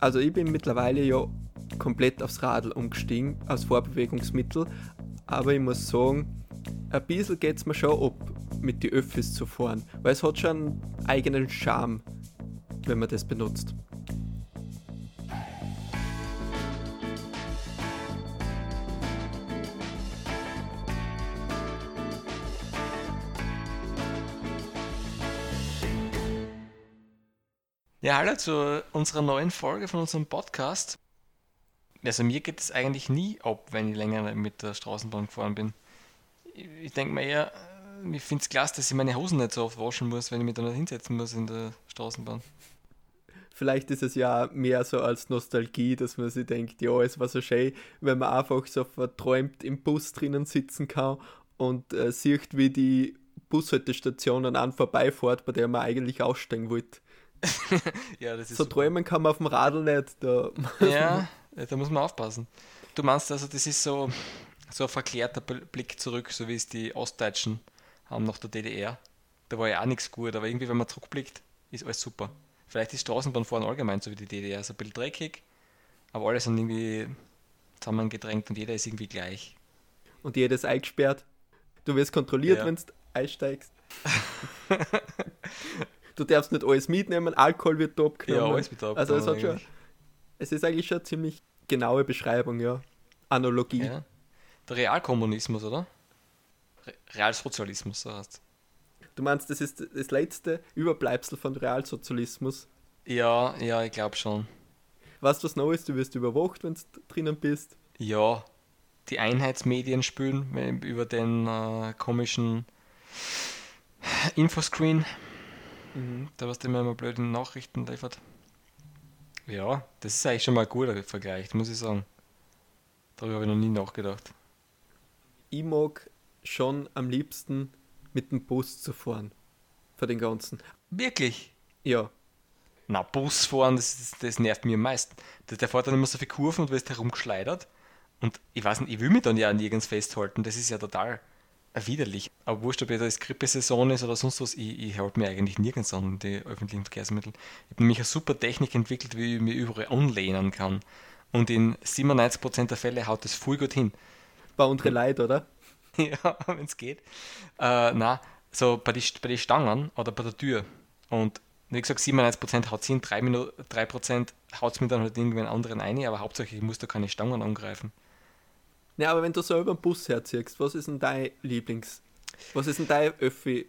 Also ich bin mittlerweile ja komplett aufs Radl umgestiegen, als Vorbewegungsmittel. Aber ich muss sagen, ein bisschen geht es mir schon ab, mit den Öffis zu fahren. Weil es hat schon einen eigenen Charme, wenn man das benutzt. Ja, hallo zu unserer neuen Folge von unserem Podcast. Also mir geht es eigentlich nie ab, wenn ich länger mit der Straßenbahn gefahren bin. Ich denke mir eher, ich finde es klasse, dass ich meine Hosen nicht so oft waschen muss, wenn ich mich da nicht hinsetzen muss in der Straßenbahn. Vielleicht ist es ja mehr so als Nostalgie, dass man sich denkt, ja, es war so schön, wenn man einfach so verträumt im Bus drinnen sitzen kann und äh, sieht, wie die Bushaltestation an vorbeifährt, bei der man eigentlich aussteigen wollte. ja, das ist so super. träumen kann man auf dem Radl nicht. Da ja, da muss man aufpassen. Du meinst also, das ist so, so ein verklärter Blick zurück, so wie es die Ostdeutschen haben nach der DDR. Da war ja auch nichts gut, aber irgendwie, wenn man zurückblickt, ist alles super. Vielleicht ist Straßenbahnfahren allgemein so wie die DDR, so ein bisschen dreckig, aber alle sind irgendwie zusammengedrängt und jeder ist irgendwie gleich. Und jeder ist eingesperrt. Du wirst kontrolliert, ja. wenn du einsteigst. du darfst nicht alles mitnehmen, Alkohol wird da abgenommen. Ja, alles wird da Also es hat schon, es ist eigentlich schon eine ziemlich genaue Beschreibung, ja. Analogie. Ja. Der Realkommunismus, oder? Re Realsozialismus, so heißt Du meinst, das ist das letzte Überbleibsel von Realsozialismus? Ja, ja, ich glaube schon. Was was Neues, du wirst überwacht, wenn du drinnen bist. Ja, die Einheitsmedien spülen über den äh, komischen Infoscreen. Mhm. Da was immer immer blöde Nachrichten liefert. Ja, das ist eigentlich schon mal ein guter Vergleich, muss ich sagen. Darüber habe ich noch nie nachgedacht. Ich mag schon am liebsten mit dem Bus zu fahren. Für den ganzen. Wirklich? Ja. Na, Bus fahren, das, das nervt mir am meisten. Der, der fährt dann immer so viele Kurven und wirst herumgeschleudert. Und ich weiß nicht, ich will mich dann ja nirgends festhalten. Das ist ja total widerlich. Aber wurscht, ob jetzt Grippesaison ist oder sonst was, ich, ich halte mir eigentlich nirgends an die öffentlichen Verkehrsmittel. Ich habe nämlich eine super Technik entwickelt, wie ich mich überall anlehnen kann. Und in 97% der Fälle haut das voll gut hin. Bei unseren Leid, oder? ja, wenn es geht. Äh, na, so bei den bei die Stangen oder bei der Tür. Und wie gesagt, 97% haut es hin, 3%, 3 haut es mir dann halt irgendwann anderen ein, aber hauptsächlich ich muss da keine Stangen angreifen. Ja, aber wenn du selber einen Bus herziehst, was ist denn dein Lieblings... Was ist denn dein Öffi...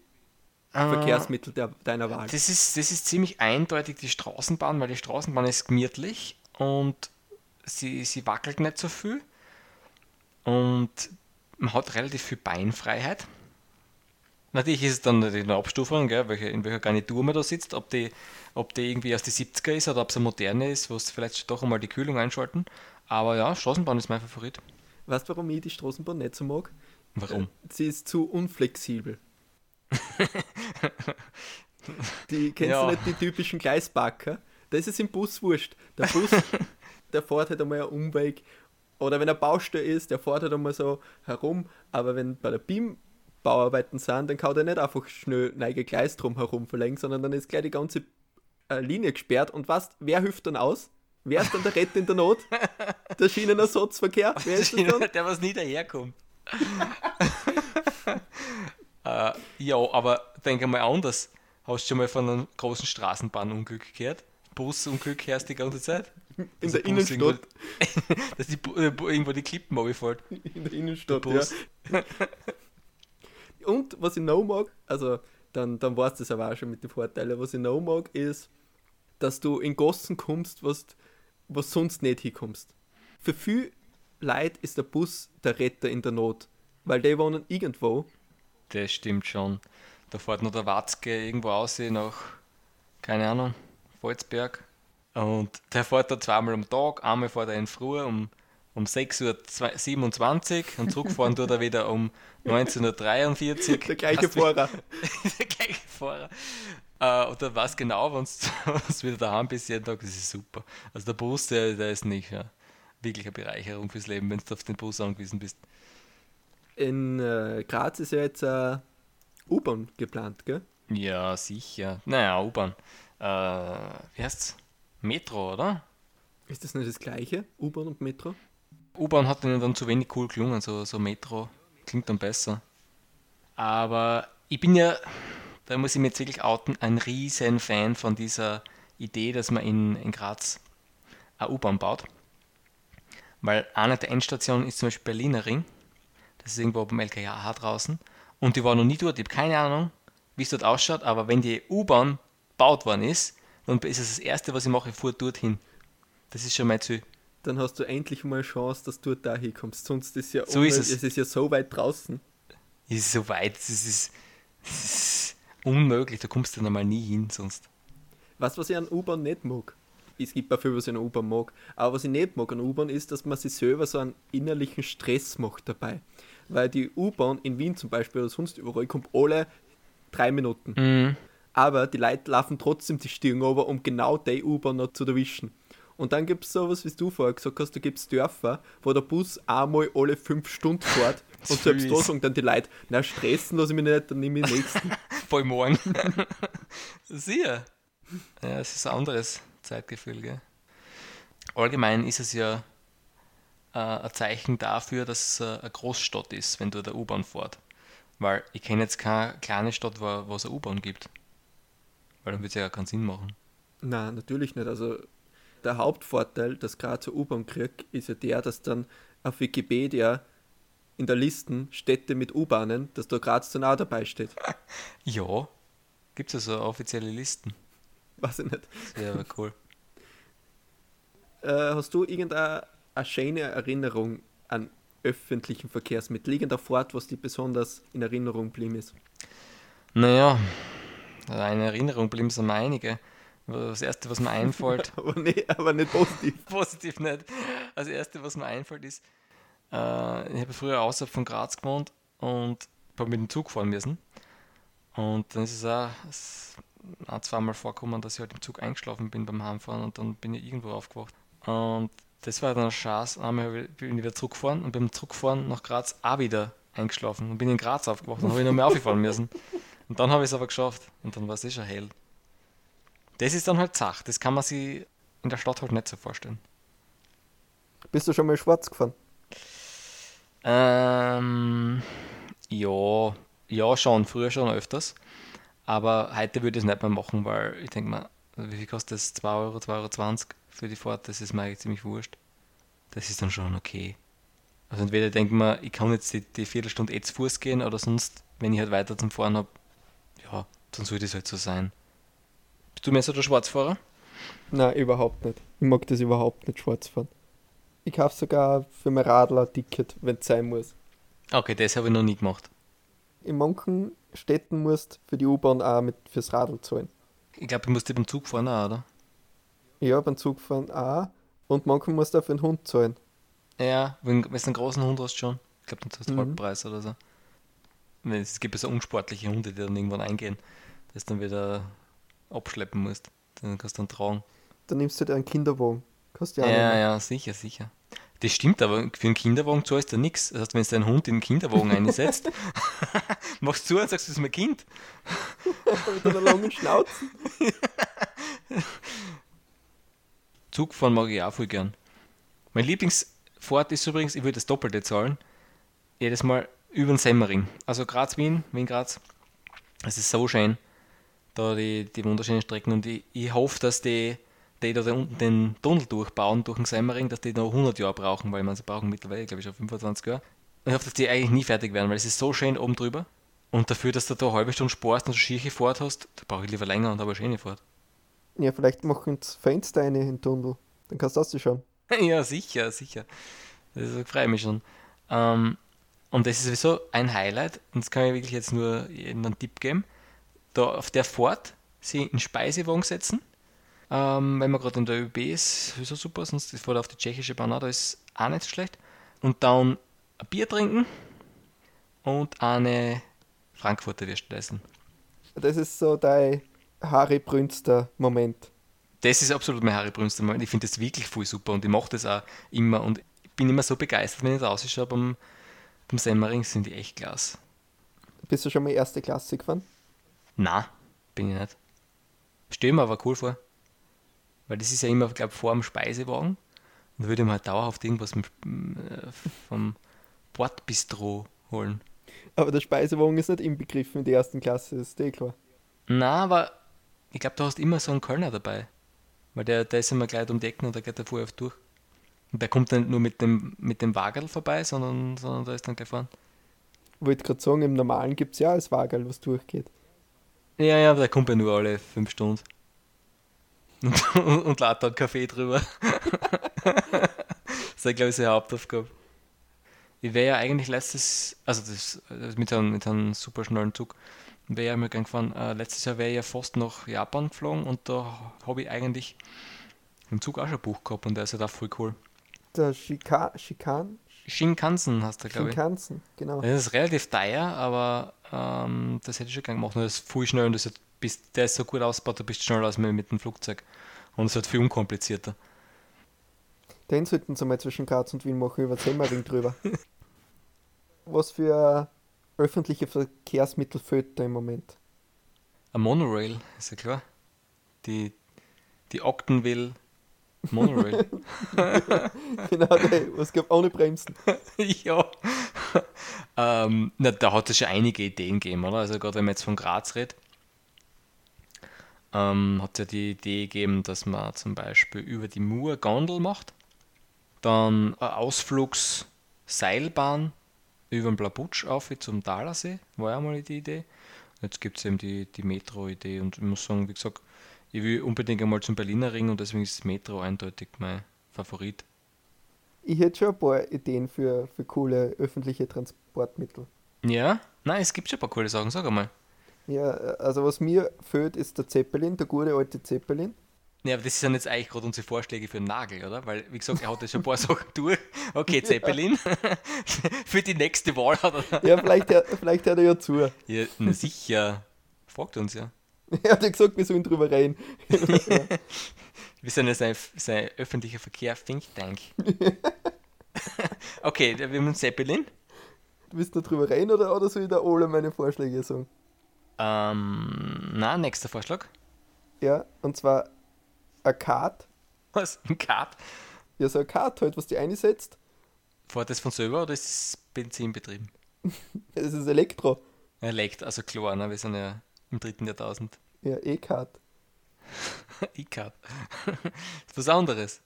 Äh, Verkehrsmittel der, deiner Wahl? Das ist, das ist ziemlich eindeutig die Straßenbahn, weil die Straßenbahn ist gemütlich und sie, sie wackelt nicht so viel und man hat relativ viel Beinfreiheit. Natürlich ist es dann eine Abstufung, gell, welche, in welcher Garnitur man da sitzt, ob die, ob die irgendwie aus den 70er ist oder ob es eine moderne ist, wo es vielleicht doch einmal die Kühlung einschalten. Aber ja, Straßenbahn ist mein Favorit. Weißt du, warum ich die Straßenbahn nicht so mag? Warum? Sie ist zu unflexibel. die kennst ja. du nicht die typischen Gleisbacker? Das ist im Bus wurscht. Der Bus, der fährt halt einmal einen Umweg. Oder wenn er Baustelle ist, der fährt halt einmal so herum. Aber wenn bei der BIM Bauarbeiten sind, dann kann der nicht einfach schnell neige Gleis drum herum verlegen, sondern dann ist gleich die ganze äh, Linie gesperrt. Und was? Wer hilft dann aus? Wer ist dann der Retter in der Not? Der Schienenersatzverkehr? Wer ist das dann? Der, was nie daherkommt. Äh, ja, aber denke mal anders. Hast du schon mal von einem großen Straßenbahnunglück gehört? Busunglück du die ganze Zeit? In der Bus Innenstadt. Irgendwo, dass die, äh, irgendwo die Klippen runterfällt. In der Innenstadt, der ja. Und was ich noch mag, also dann, dann weißt du das aber auch schon mit den Vorteilen, was ich noch mag, ist, dass du in Gossen kommst, was was sonst nicht hinkommst. Für viel Leute ist der Bus der Retter in der Not, weil die wohnen irgendwo. Das stimmt schon. Da fährt noch der Watzke irgendwo aus nach, keine Ahnung, Volzberg. Und der fährt da zweimal am Tag, einmal fährt er in Früh um, um 6.27 Uhr und zurückfahren tut er wieder um 19.43 Uhr. Der gleiche Fahrer. der gleiche Fahrer. Äh, und dann weiß genau, wenn du wieder daheim bist jeden Tag, das ist super. Also der Bus, der, der ist nicht ja, wirklich eine Bereicherung fürs Leben, wenn du auf den Bus angewiesen bist. In äh, Graz ist ja jetzt äh, U-Bahn geplant, gell? Ja, sicher. Naja, U-Bahn. Äh, wie heißt's? Metro, oder? Ist das nicht das gleiche, U-Bahn und Metro? U-Bahn hat ihnen dann zu wenig cool gelungen, so, so Metro klingt dann besser. Aber ich bin ja, da muss ich mir jetzt wirklich outen, ein riesen Fan von dieser Idee, dass man in, in Graz eine U-Bahn baut. Weil eine der Endstationen ist zum Beispiel Berliner Ring. Das ist irgendwo beim LKH draußen. Und die war noch nie dort. Ich habe keine Ahnung, wie es dort ausschaut, aber wenn die U-Bahn gebaut worden ist, dann ist es das Erste, was ich mache, ich fahre dorthin. Das ist schon mein Ziel. Dann hast du endlich mal eine Chance, dass du da hinkommst. Sonst ist ja so ist es. es ist ja so weit draußen. Es ist so weit, es ist, es ist unmöglich, da kommst du normal nie hin sonst. Was, was ich an U-Bahn nicht mag, es gibt auch viel, was ich an U-Bahn mag, aber was ich nicht mag an U-Bahn ist, dass man sich selber so einen innerlichen Stress macht dabei. Weil die U-Bahn in Wien zum Beispiel oder sonst überall kommt alle drei Minuten. Mhm. Aber die Leute laufen trotzdem die Stirn over, um genau die U-Bahn noch zu erwischen. Und dann gibt es sowas, wie du vorher gesagt hast, da gibt es Dörfer, wo der Bus einmal alle fünf Stunden fährt. und selbst da sagen dann die Leute, na stressen lasse ich mich nicht, dann nehme ich den nächsten. Voll morgen. Sicher. Ja, es ist anderes Zeitgefühl, gell? Allgemein ist es ja äh, ein Zeichen dafür, dass es äh, eine Großstadt ist, wenn du der U-Bahn fährt. Weil ich kenne jetzt keine kleine Stadt, wo, wo es eine U-Bahn gibt. Weil dann würde es ja keinen Sinn machen. Nein, natürlich nicht. Also der Hauptvorteil, dass gerade zur U-Bahn kriegt, ist ja der, dass dann auf Wikipedia in der Listen Städte mit U-Bahnen, dass da Graz dann auch dabei steht. ja, gibt es also offizielle Listen. Weiß ich nicht. Ja, cool. Äh, hast du irgendeine eine schöne Erinnerung an öffentlichen Verkehrsmittel? Liegender Fort, was dir besonders in Erinnerung geblieben ist? Naja, eine Erinnerung blieben es mir einige. Das erste, was mir einfällt. aber, nee, aber nicht positiv. positiv nicht. Das erste, was mir einfällt, ist, äh, ich habe früher außerhalb von Graz gewohnt und habe mit dem Zug fahren müssen. Und dann ist es auch ein, zweimal vorgekommen, dass ich halt im Zug eingeschlafen bin beim Heimfahren und dann bin ich irgendwo aufgewacht. Und das war dann ein Schatz. Einmal bin ich wieder zurückgefahren und beim Zurückfahren nach Graz auch wieder eingeschlafen und bin in Graz aufgewacht. Dann habe ich noch mehr aufgefahren müssen. Und dann habe ich es aber geschafft und dann war es eh schon hell. Das ist dann halt Zach. Das kann man sich in der Stadt halt nicht so vorstellen. Bist du schon mal schwarz gefahren? Ähm, ja, ja schon, früher schon öfters. Aber heute würde ich es nicht mehr machen, weil ich denke mal, wie viel kostet das? 2 Euro, 2,20 Euro für die Fahrt? Das ist mir eigentlich ziemlich wurscht. Das ist dann schon okay. Also entweder denkt man, ich kann jetzt die, die Viertelstunde eh zu Fuß gehen oder sonst, wenn ich halt weiter zum Fahren habe, ja, dann sollte es halt so sein. Bist du mehr so der Schwarzfahrer? Nein, überhaupt nicht. Ich mag das überhaupt nicht, schwarz fahren. Ich kaufe sogar für mein Radler ein Ticket, wenn es sein muss. Okay, das habe ich noch nie gemacht. In manchen Städten musst du für die U-Bahn auch mit fürs Radl zahlen. Ich glaube, ich musste beim Zug fahren auch, oder? Ja, beim Zug fahren auch. Und manchen musst du auch für den Hund zahlen. Ja, wenn, wenn du einen großen Hund hast schon. Ich glaube, dann zahlst du mhm. Halbpreis oder so. Es gibt ja so unsportliche Hunde, die dann irgendwann eingehen, dass du dann wieder abschleppen musst. Dann kannst du dann tragen. Dann nimmst du dir einen Kinderwagen. Kannst ja, ja, ja, sicher, sicher. Das stimmt, aber für einen Kinderwagen zahlst du nichts. Das heißt, wenn du deinen Hund in den Kinderwagen einsetzt, machst du zu und sagst, das ist mein Kind. Mit einer langen Schnauze. Zugfahren mag ich auch voll gern. Mein Lieblingsfahrt ist übrigens, ich würde das Doppelte zahlen. Jedes Mal über den Semmering. Also Graz-Wien, Wien-Graz. Es ist so schön, da die, die wunderschönen Strecken. Und ich, ich hoffe, dass die die da unten den Tunnel durchbauen durch den Semmering, dass die noch 100 Jahre brauchen, weil man sie brauchen mittlerweile, glaube ich, schon 25 Jahre. ich hoffe, dass die eigentlich nie fertig werden, weil es ist so schön oben drüber. Und dafür, dass du da eine halbe Stunde sparst und so schiere Fahrt hast, da brauche ich lieber länger und aber schöne Fahrt. Ja, vielleicht machen das Fenster eine in den Tunnel. Dann kannst du das schauen. ja, sicher, sicher. Das freue ich mich schon. Ähm, und das ist sowieso ein Highlight, und das kann ich wirklich jetzt nur jedem einen Tipp geben. Da auf der Fahrt sie in Speisewagen setzen ähm, wenn man gerade in der ÖB ist, ist das super, sonst ist auf die tschechische Bahn da ist auch nicht schlecht. Und dann ein Bier trinken und eine Frankfurter Würstel essen. Das ist so dein Harry Brünster Moment. Das ist absolut mein Harry Brünster Moment. Ich finde das wirklich voll super und ich mache das auch immer und ich bin immer so begeistert, wenn ich rausschaue beim, beim Semmering, sind die echt klasse. Bist du schon mal erste Klasse gefahren? Na, bin ich nicht. Stell mir aber cool vor. Weil das ist ja immer, glaube ich, vor dem Speisewagen. Und würde man halt dauerhaft irgendwas äh, vom Bordbistro holen. Aber der Speisewagen ist nicht inbegriffen in der ersten Klasse, das ist eh klar. Na, aber ich glaube, du hast immer so einen Kölner dabei. Weil der, der ist immer gleich um die Ecken und da geht der vorher auf durch. Und der kommt dann nicht nur mit dem, mit dem Wagerl vorbei, sondern, sondern da ist dann gleich vorne. Wollte gerade sagen, im Normalen gibt es ja das Wagerl, was durchgeht. Ja, ja, aber der kommt ja nur alle fünf Stunden. Und, und, und lädt dann Kaffee drüber. das ist, glaube ich, seine Hauptaufgabe. Ich wäre ja eigentlich letztes, also das, das mit, einem, mit einem super schnellen Zug, wäre ja mir gern gefahren. Äh, letztes Jahr wäre ich ja fast nach Japan geflogen und da habe ich eigentlich im Zug auch schon ein Buch gehabt und der ist ja halt auch voll cool. Der Shika, Shikan? Shinkansen hast du, glaube ich. Shinkansen, genau. Das ist relativ teuer, aber ähm, das hätte ich schon gern gemacht. Und das ist viel schneller und das ist, bist, der ist so gut ausgebaut, du bist schneller als mit dem Flugzeug. Und es wird viel unkomplizierter. Den sollten sie mal zwischen Graz und Wien machen, über Semmering drüber. Was für öffentliche Verkehrsmittel fehlt da im Moment? Ein Monorail, ist ja klar. Die, die Octenville Monorail. genau, was gab ohne Bremsen. ja. ähm, na, da hat es schon einige Ideen gegeben, oder? Also gerade wenn man jetzt von Graz redet, ähm, hat es ja die Idee gegeben, dass man zum Beispiel über die Mur Gondel macht, dann eine Ausflugsseilbahn über den Blabutsch auf zum Talersee, war ja mal die Idee. Jetzt gibt es eben die, die Metro-Idee und ich muss sagen, wie gesagt, ich will unbedingt einmal zum Berliner Ring und deswegen ist das Metro eindeutig mein Favorit. Ich hätte schon ein paar Ideen für, für coole öffentliche Transportmittel. Ja? Nein, es gibt schon ein paar coole Sachen, sag einmal. Ja, also was mir fehlt, ist der Zeppelin, der gute alte Zeppelin. Ja, aber das sind jetzt eigentlich gerade unsere Vorschläge für den Nagel, oder? Weil, wie gesagt, er hat jetzt schon ein paar Sachen durch. Okay, Zeppelin. für die nächste Wahl hat er. Ja, vielleicht, vielleicht hört er ja zu. Ja, na sicher. Fragt uns ja. Er hat ja gesagt, wir sollen drüber reden. wir sind ja sein, sein öffentlicher Verkehr Think Tank. okay, wir haben Zeppelin. Du willst noch drüber reden oder, oder soll ich da alle meine Vorschläge sagen? Ähm, na, nächster Vorschlag. Ja, und zwar ein Kart. Was? Ein Kart? Ja, so ein Kart halt, was die einsetzt. Fährt das von selber oder ist es benzinbetrieben? Es ist Elektro. Elektro, also klar, ne? wir sind ja im dritten Jahrtausend. Ja, E-Card. E-Card. was anderes.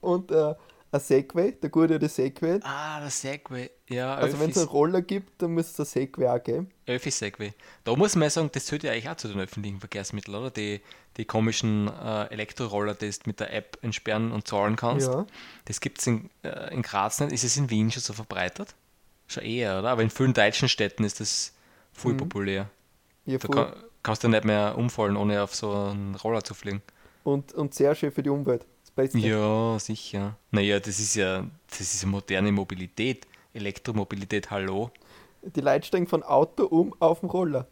Und äh, ein Segway, der gute alte Segway. Ah, der Segway, ja. Also wenn es einen Roller gibt, dann muss es der Segway auch geben. Öffis Segway. Da muss man sagen, das zählt ja eigentlich auch zu den öffentlichen Verkehrsmitteln, oder? Die, die komischen äh, Elektroroller, die du mit der App entsperren und zahlen kannst. Ja. Das gibt es in, äh, in Graz nicht. Ist es in Wien schon so verbreitet? Schon eher, oder? Aber in vielen deutschen Städten ist das voll mhm. populär. Ja, voll. Da kann, kannst du nicht mehr umfallen, ohne auf so einen Roller zu fliegen. Und, und sehr schön für die Umwelt. Ja, sicher. Naja, das ist ja, das ist moderne Mobilität. Elektromobilität, hallo. Die Leute steigen von Auto um auf den Roller.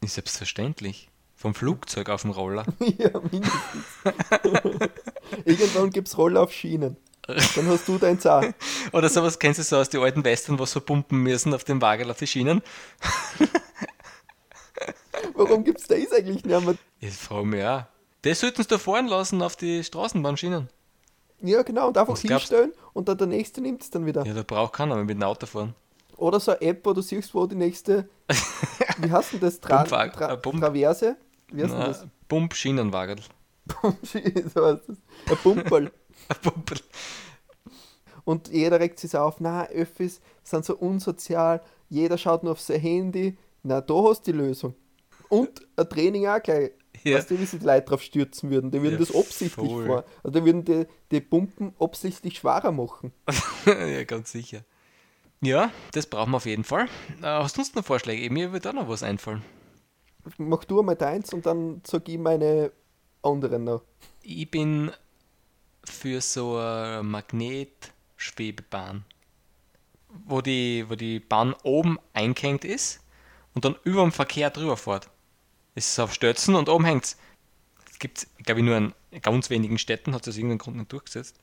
Ist selbstverständlich. Vom Flugzeug auf den Roller. ja, mindestens. Irgendwann gibt es Roller auf Schienen. Dann hast du dein Zahn. Oder sowas kennst du so aus den alten Western, was so pumpen müssen auf dem Wagen auf die Schienen. Warum gibt es das eigentlich nicht mehr? Ich frage mich auch. Das sollten sie da fahren lassen auf die Straßenbahnschienen. Ja, genau, und einfach Was hinstellen glaubst? und dann der nächste nimmt es dann wieder. Ja, da braucht keiner mehr mit dem Auto fahren. Oder so eine App, wo du siehst, wo die nächste. Wie heißt denn das? Tra Tra Tra Traverse? Wie heißt denn das? Pump-Schienenwagen. Pump-Schienen, so heißt das. Ein Pumperl. ein Pumperl. Und jeder regt sich auf, na, Öffis sind so unsozial, jeder schaut nur auf sein Handy. Na, da hast du die Lösung. Und ein Training auch gleich ja. Weißt du, wie sich die Leute drauf stürzen würden? Die würden ja, das absichtlich vor. Also die würden die, die Pumpen absichtlich schwerer machen. ja, ganz sicher. Ja, das brauchen wir auf jeden Fall. Äh, hast du uns noch Vorschläge? Mir wird auch noch was einfallen. Mach du einmal deins und dann sag ich meine anderen noch. Ich bin für so eine Magnetschwebebahn, wo die, wo die Bahn oben eingehängt ist und dann über dem Verkehr drüber fährt ist auf Stötzen und oben hängt es. Es gibt, glaube ich, nur in ganz wenigen Städten hat es aus irgendeinem Grund nicht durchgesetzt.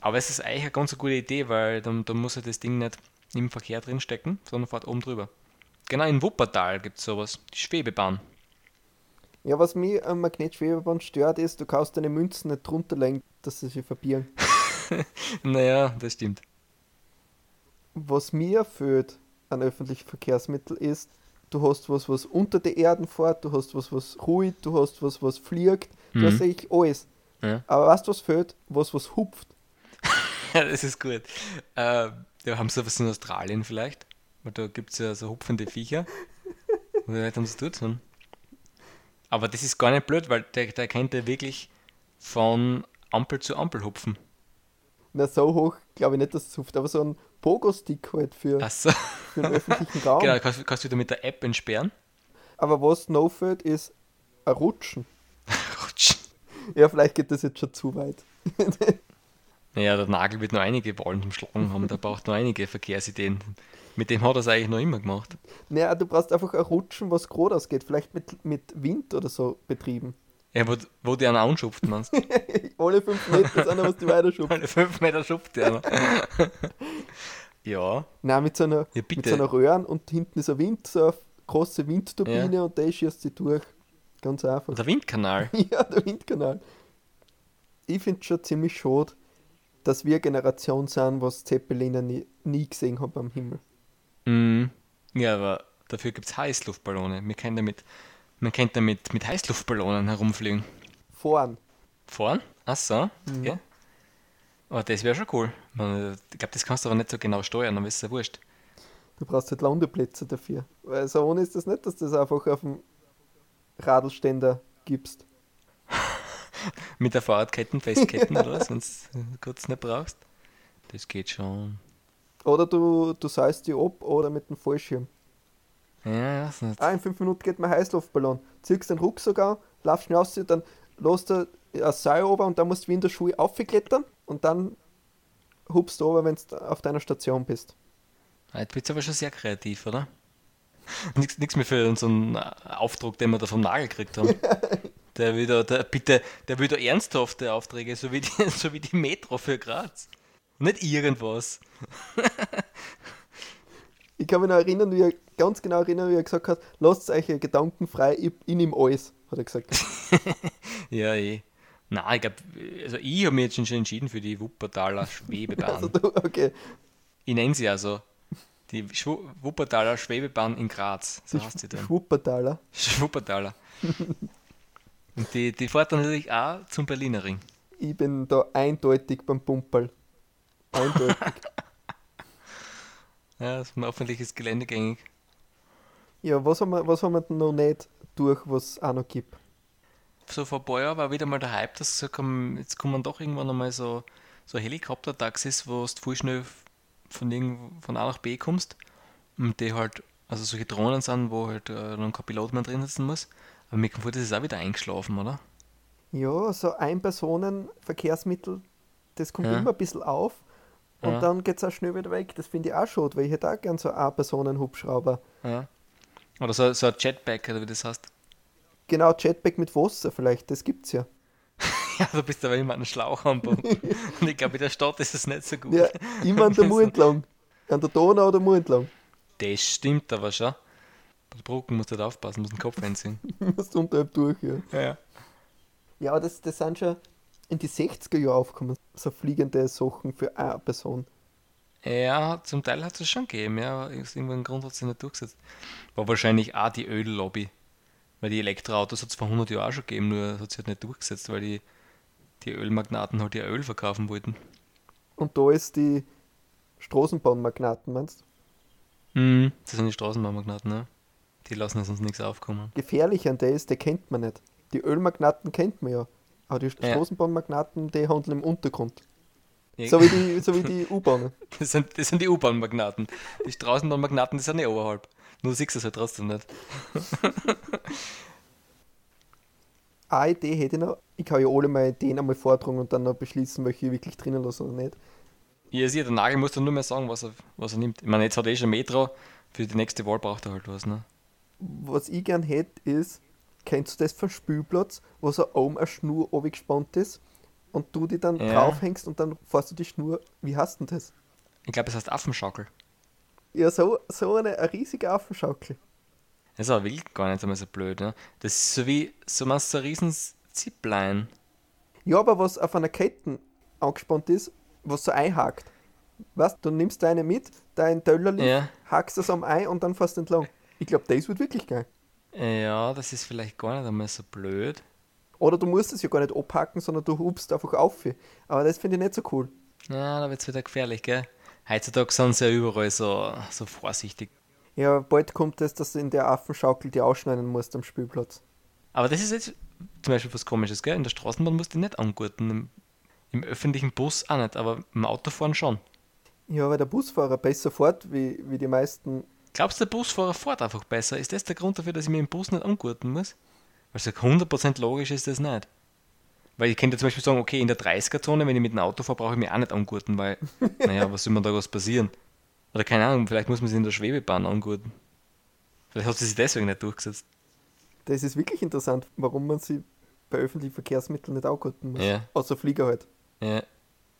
Aber es ist eigentlich eine ganz gute Idee, weil dann, dann muss ja das Ding nicht im Verkehr drin stecken, sondern fährt oben drüber. Genau in Wuppertal gibt es sowas, die Schwebebahn. Ja, was mich am Magnetschwebeband stört, ist, du kannst deine Münzen nicht drunter legen, dass sie sich verbieren. naja, das stimmt. Was mir fehlt an öffentlichen Verkehrsmitteln ist, du hast was, was unter der Erde fährt, du hast was, was ruht, du hast was, was fliegt, du Mhm. hast eigentlich alles. Ja. Aber weißt du, was fehlt? Was, was hupft. Ja, das ist gut. Äh, ja, haben sie was in Australien vielleicht? Weil da gibt es ja so hupfende Viecher. Vielleicht haben sie es dort. Aber das ist gar nicht blöd, weil der, der könnte wirklich von Ampel zu Ampel hupfen. Na, so hoch glaube ich nicht, dass es hupft, aber so ein Pogo-Stick halt für, Achso. für den öffentlichen Raum. Genau, kannst, kannst du wieder mit der App entsperren. Aber was noch fehlt, ist ein Rutschen. Rutsch. Ja, vielleicht geht das jetzt schon zu weit. Naja, der Nagel wird noch einige Wahlen zum Schlagen haben, der braucht noch einige Verkehrsideen. Mit dem hat er es eigentlich noch immer gemacht. Naja, du brauchst einfach ein Rutschen, was gerade ausgeht. Vielleicht mit, mit Wind oder so betrieben. Ja, wo, wo die einen anschupft, meinst du? Alle fünf Meter sind was die weiter schubst. Alle fünf Meter schupft der noch. ja, Nein, mit so einer, ja mit so einer Röhren und hinten ist ein Wind, so eine große Windturbine Ja. und der schießt sie durch. Ganz einfach. Der Windkanal. ja, der Windkanal. Ich finde schon ziemlich schade, dass wir eine Generation sind, was Zeppeliner nie, nie gesehen haben am Himmel. Mhm. Ja, aber dafür gibt es Heißluftballone. Wir können damit, man könnte damit mit Heißluftballonen herumfliegen. Fahren. Fahren? Ach so, okay. Aber das wäre schon cool. Ich glaube, das kannst du aber nicht so genau steuern, dann ist es ja wurscht. Du brauchst halt Landeplätze dafür. Weil so ohne ist das nicht, dass du das einfach auf dem Radlständer gibst. Mit der Fahrradketten festketten oder was, wenn du kurz nicht brauchst. Das geht schon. Oder du, du seilst die ab oder mit dem Fallschirm. Ja, ja, so Ah, in fünf Minuten geht mein Heißluftballon. Ziehst den Rucksack an, laufst schnell raus, dann lässt du ein Seil ober und dann musst du wie in der Schule aufklettern und dann hupst du ober, wenn du auf deiner Station bist. Ah, Jetzt bist du aber schon sehr kreativ, oder? Nichts mehr für unseren Auftrag, den wir da vom Nagel gekriegt haben. Der will da, der, bitte, der will da ernsthafte Aufträge, so wie, die, so wie die Metro für Graz. Nicht irgendwas. Ich kann mich noch erinnern, wie er, ganz genau erinnern, wie er gesagt hat, lasst euch Gedanken gedankenfrei, ich, ich nehme alles, hat er gesagt. Ja, eh. Nein, ich glaube, also ich habe mich jetzt schon entschieden für die Wuppertaler Schwebebahn. Also du, okay, Ich nenne sie also. Die Schwu Wuppertaler Schwebebahn in Graz. So die heißt sie dann. Schwuppertaler. Wuppertaler. Und die, die fährt dann natürlich auch zum Berliner Ring. Ich bin da eindeutig beim Pumperl. Eindeutig. Ja, das hoffentlich ist geländegängig. ja, was haben, wir, was haben wir denn noch nicht durch, was es auch noch gibt? So vor ein paar Jahren war wieder mal der Hype, dass gesagt haben, jetzt kommen doch irgendwann einmal so, so Helikopter-Taxis, wo du voll schnell von, irgendwo, von A nach B kommst. Und die halt, also solche Drohnen sind, wo halt äh, dann kein Pilot mehr drin sitzen muss. Aber mir kommt vor, das ist auch wieder eingeschlafen, oder? Ja, so Ein-Personen-Verkehrsmittel, das kommt Ja. immer ein bisschen auf und Ja. dann geht es auch schnell wieder weg. Das finde ich auch schade, weil ich hätte auch gern so Ein-Personen-Hubschrauber. Ja. Oder so, so ein Jetpack, oder wie das heißt. Genau, Jetpack mit Wasser vielleicht, das gibt's ja. Ja, du bist aber immer den Schlauch am Boden. Und ich glaube, in der Stadt ist es nicht so gut. Ja, immer an der Mur entlang. An der Donau oder Mur entlang. Das stimmt aber schon. Bei der Brücken musst du halt aufpassen, musst den Kopf einziehen. Du musst unterhalb durch, ja. Ja. Ja, aber das, das sind schon in die 60er Jahre aufgekommen, so fliegende Sachen für eine Person. Ja, zum Teil hat es schon gegeben, ja, aber aus irgendeinem Grund hat es sich nicht durchgesetzt. War wahrscheinlich auch die Öllobby. Weil die Elektroautos hat es vor 100 Jahren auch schon gegeben, nur hat sich halt nicht durchgesetzt, weil die, die Ölmagnaten halt ihr Öl verkaufen wollten. Und da ist die Straßenbahnmagnaten, meinst du? Mhm. Das sind die Straßenbahnmagnaten, ne? Die lassen uns nichts aufkommen. Gefährlich an der ist, der kennt man nicht. Die Ölmagnaten kennt man ja. Aber die. Straßenbahnmagnaten, die handeln im Untergrund. So wie die, so wie die U-Bahnen. Das sind, das sind die U-Bahn-Magnaten. Die Straßenbahn-Magnaten, die sind nicht oberhalb. Nur siehst du es halt trotzdem nicht. Eine Idee hätte ich noch. Ich kann ja alle meine Ideen einmal vortragen und dann noch beschließen, welche ich wirklich drinnen lasse oder nicht. Ja, sieh, der Nagel muss dann nur mehr sagen, was er, was er nimmt. Ich meine, jetzt hat er eh schon Metro. Für die nächste Wahl braucht er halt was, ne? Was ich gern hätte, ist, kennst du das vom Spielplatz, wo so oben eine Schnur gespannt ist und du die dann Ja. draufhängst und dann fährst du die Schnur. Wie heißt denn das? Ich glaube, es heißt Affenschaukel. Ja, so, so eine, eine riesige Affenschaukel. Das ist aber wirklich gar nicht einmal so blöd. Ne? Das ist so wie, so machst du so ein riesen Zipline. Ja, aber was auf einer Kette angespannt ist, was so einhakt. Weißt du, nimmst deine mit, dein Töllerli, Ja. hakst es am ein und dann fährst du entlang. Ich glaube, das wird wirklich geil. Ja, das ist vielleicht gar nicht einmal so blöd. Oder du musst es ja gar nicht abhaken, sondern du hupst einfach auf. Aber das finde ich nicht so cool. Ja, da wird es wieder gefährlich, gell? Heutzutage sind sie ja überall so, so vorsichtig. Ja, bald kommt es, dass du in der Affenschaukel die ausschneiden musst am Spielplatz. Aber das ist jetzt zum Beispiel was Komisches, gell? In der Straßenbahn musst du nicht angurten. Im, Im öffentlichen Bus auch nicht, aber im Autofahren schon. Ja, weil der Busfahrer besser fährt, wie, wie die meisten. Glaubst du, der Busfahrer fährt einfach besser? Ist das der Grund dafür, dass ich mir im Bus nicht angurten muss? Also 100% logisch ist das nicht. Weil ich könnte zum Beispiel sagen, okay, in der 30er-Zone, wenn ich mit dem Auto fahre, brauche ich mich auch nicht angurten, weil, naja, was soll mir da was passieren? Oder keine Ahnung, vielleicht muss man sich in der Schwebebahn angurten. Vielleicht hat sie sich deswegen nicht durchgesetzt. Das ist wirklich interessant, warum man sie bei öffentlichen Verkehrsmitteln nicht angurten muss. Ja. Außer Flieger halt. Ja.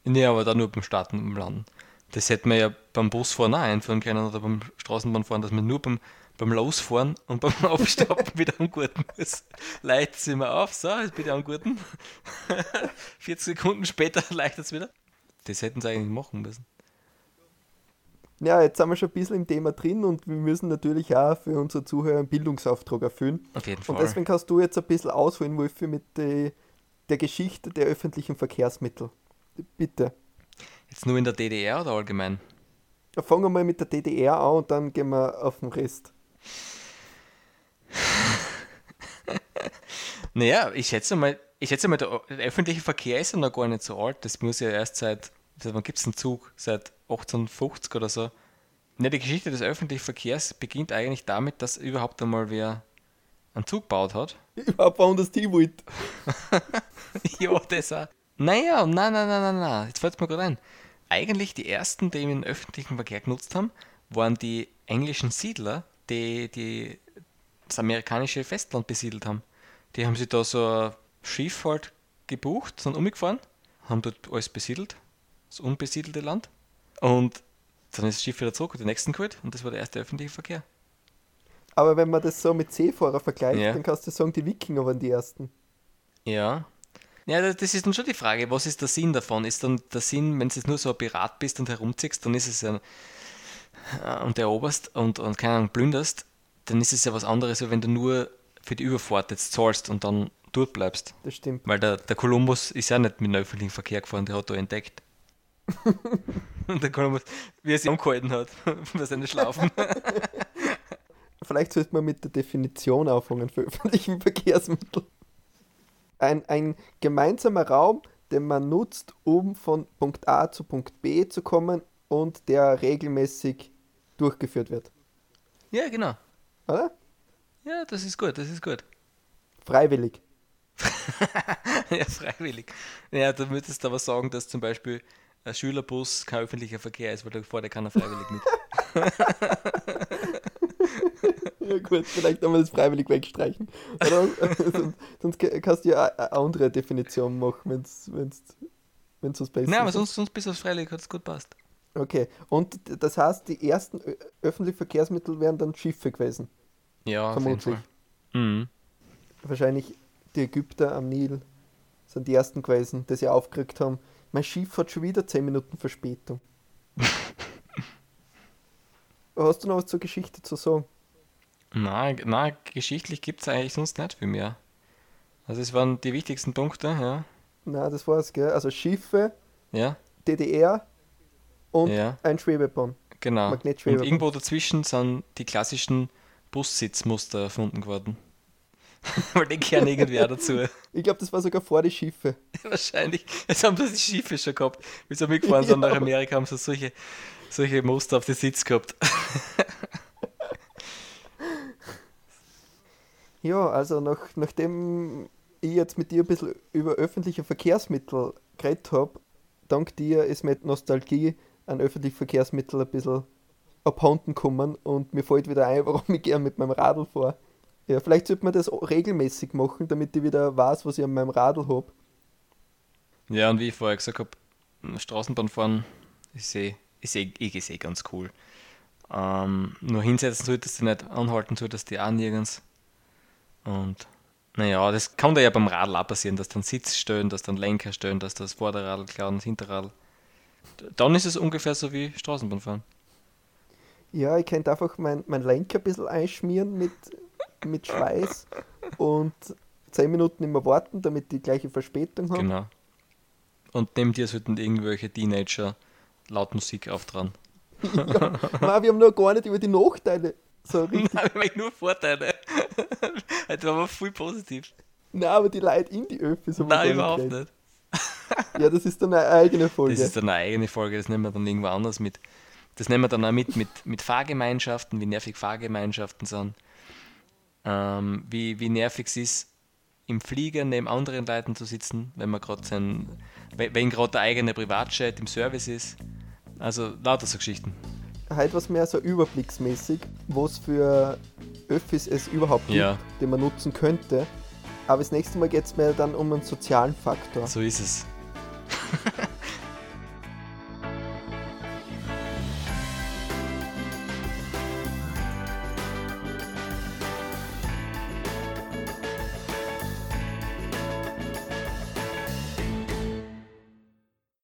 Nee, aber da nur beim Starten und beim Landen. Das hätte man ja beim Busfahren auch einführen können oder beim Straßenbahnfahren, dass man nur beim, beim Losfahren und beim Aufstoppen wieder angurten muss. Leute, sind wir auf, so, jetzt bitte angurten. 40 Sekunden später leitet es wieder. Das hätten sie eigentlich machen müssen. Ja, jetzt sind wir schon ein bisschen im Thema drin und wir müssen natürlich auch für unsere Zuhörer einen Bildungsauftrag erfüllen. Auf jeden Und Fall. deswegen kannst du jetzt ein bisschen ausholen, Wolfi, mit der Geschichte der öffentlichen Verkehrsmittel. Bitte. Jetzt nur in der DDR oder allgemein? Ja, Fangen wir mal mit der DDR an und dann gehen wir auf den Rest. Naja, ich schätze mal, ich schätze mal, der, der öffentliche Verkehr ist ja noch gar nicht so alt. Das muss ja erst seit, seit wann gibt es einen Zug? Seit 1850 oder so. Ne, die Geschichte des öffentlichen Verkehrs beginnt eigentlich damit, dass überhaupt einmal wer einen Zug gebaut hat. Überhaupt warum das Team wollte. ja, das auch. Naja, nein, nein, nein, nein, nein. Jetzt fällt mir gerade ein. Eigentlich die ersten, die den öffentlichen Verkehr genutzt haben, waren die englischen Siedler, die, die das amerikanische Festland besiedelt haben. Die haben sich da so ein Schiff halt gebucht, sind umgefahren, haben dort alles besiedelt, das unbesiedelte Land. Und dann ist das Schiff wieder zurück und den nächsten geholt und das war der erste öffentliche Verkehr. Aber wenn man das so mit Seefahrer vergleicht, Ja. dann kannst du sagen, die Wikinger waren die ersten. Ja. Ja, da- das ist dann schon die Frage, was ist der Sinn davon? Ist dann der Sinn, wenn du jetzt nur so ein Pirat bist und herumziehst, dann ist es ja äh, und eroberst und, und keine Ahnung, plünderst, dann ist es ja was anderes, als wenn du nur für die Überfahrt jetzt zahlst und dann dort bleibst. Das stimmt. Weil der, der Kolumbus ist ja nicht mit dem öffentlichen Verkehr gefahren, der hat da entdeckt. und der Kolumbus, wie er sich angehalten hat, bei seinen Schlaufen. Vielleicht sollte man mit der Definition anfangen für öffentlichen Verkehrsmittel. Ein, ein gemeinsamer Raum, den man nutzt, um von Punkt A zu Punkt B zu kommen und der regelmäßig durchgeführt wird. ja, genau. Oder? Ja, das ist gut, das ist gut. Freiwillig. ja, freiwillig. Ja, da müsstest du aber sagen, dass zum Beispiel ein Schülerbus kein öffentlicher Verkehr ist, weil da ja keiner freiwillig mit. Ja gut, vielleicht haben wir das freiwillig wegstreichen. Oder? sonst, sonst ka- kannst du ja eine andere Definition machen, wenn es wenn's, wenn's was besser Nein, aber sonst, sonst bis aufs Freiwillig hat es gut passt. Okay, und das heißt, die ersten öffentlichen Verkehrsmittel wären dann Schiffe gewesen. Ja, auf jeden Vermutlich. Fall. Mhm. Wahrscheinlich die Ägypter am Nil sind die ersten gewesen, die sie aufgeregt haben. Mein Schiff hat schon wieder 10 Minuten Verspätung. Hast du noch was zur Geschichte zu sagen? Nein, nein, geschichtlich gibt es eigentlich sonst nicht viel mehr. Also es waren die wichtigsten Punkte, ja. Na, das war's, gell? Also Schiffe, Ja, DDR und Ja. ein Schwebebahn. genau. Und irgendwo dazwischen sind die klassischen Bussitzmuster erfunden worden. Weil die kehren irgendwie auch dazu. Ich glaube, das war sogar vor die Schiffe. Wahrscheinlich. Jetzt haben das die Schiffe schon gehabt. Wie sie mitgefahren sind Ja. nach Amerika, haben sie solche, solche Muster auf den Sitz gehabt. Ja, also nach, nachdem ich jetzt mit dir ein bisschen über öffentliche Verkehrsmittel geredet habe, dank dir ist mit Nostalgie an öffentliche Verkehrsmittel ein bisschen abhanden gekommen und mir fällt wieder ein, warum ich gern mit meinem Radl fahre. Ja, vielleicht sollte man das regelmäßig machen, damit ich wieder weiß, was ich an meinem Radl habe. Ja, und wie ich vorher gesagt habe, Straßenbahn fahren ist eh, ist eh, eh, ist eh ganz cool. Ähm, nur hinsetzen solltest du nicht, anhalten solltest du auch nirgends. Und naja, das kann da ja beim Radl auch passieren, dass dann Sitz stellen, dass dann Lenker stellen, dass das Vorderradl klauen, das Hinterradl. Dann ist es ungefähr so wie Straßenbahnfahren. Ja, ich könnte einfach mein, mein Lenker ein bisschen einschmieren mit, mit Schweiß und 10 Minuten immer warten, damit die gleiche Verspätung haben. Genau. Und neben dir sollten irgendwelche Teenager laut Musik auftragen. ja, Mann, wir haben noch gar nicht über die Nachteile so richtig. Nein, wir nur Vorteile. Heute war aber voll positiv. Nein, aber die Leute in die Öffis haben Nein, überhaupt nicht. ja, das ist dann eine eigene Folge. Das ist dann eine eigene Folge, das nehmen wir dann irgendwo anders mit. Das nehmen wir dann auch mit, mit, mit Fahrgemeinschaften, wie nervig Fahrgemeinschaften sind. Ähm, wie, wie nervig es ist, im Flieger neben anderen Leuten zu sitzen, wenn man gerade sein, wenn gerade der eigene Privatjet im Service ist. Also lauter so Geschichten. Heute was mehr so überblicksmäßig, was für Öffis es überhaupt gibt, ja. den man nutzen könnte. Aber das nächste Mal geht es mir dann um einen sozialen Faktor. So ist es.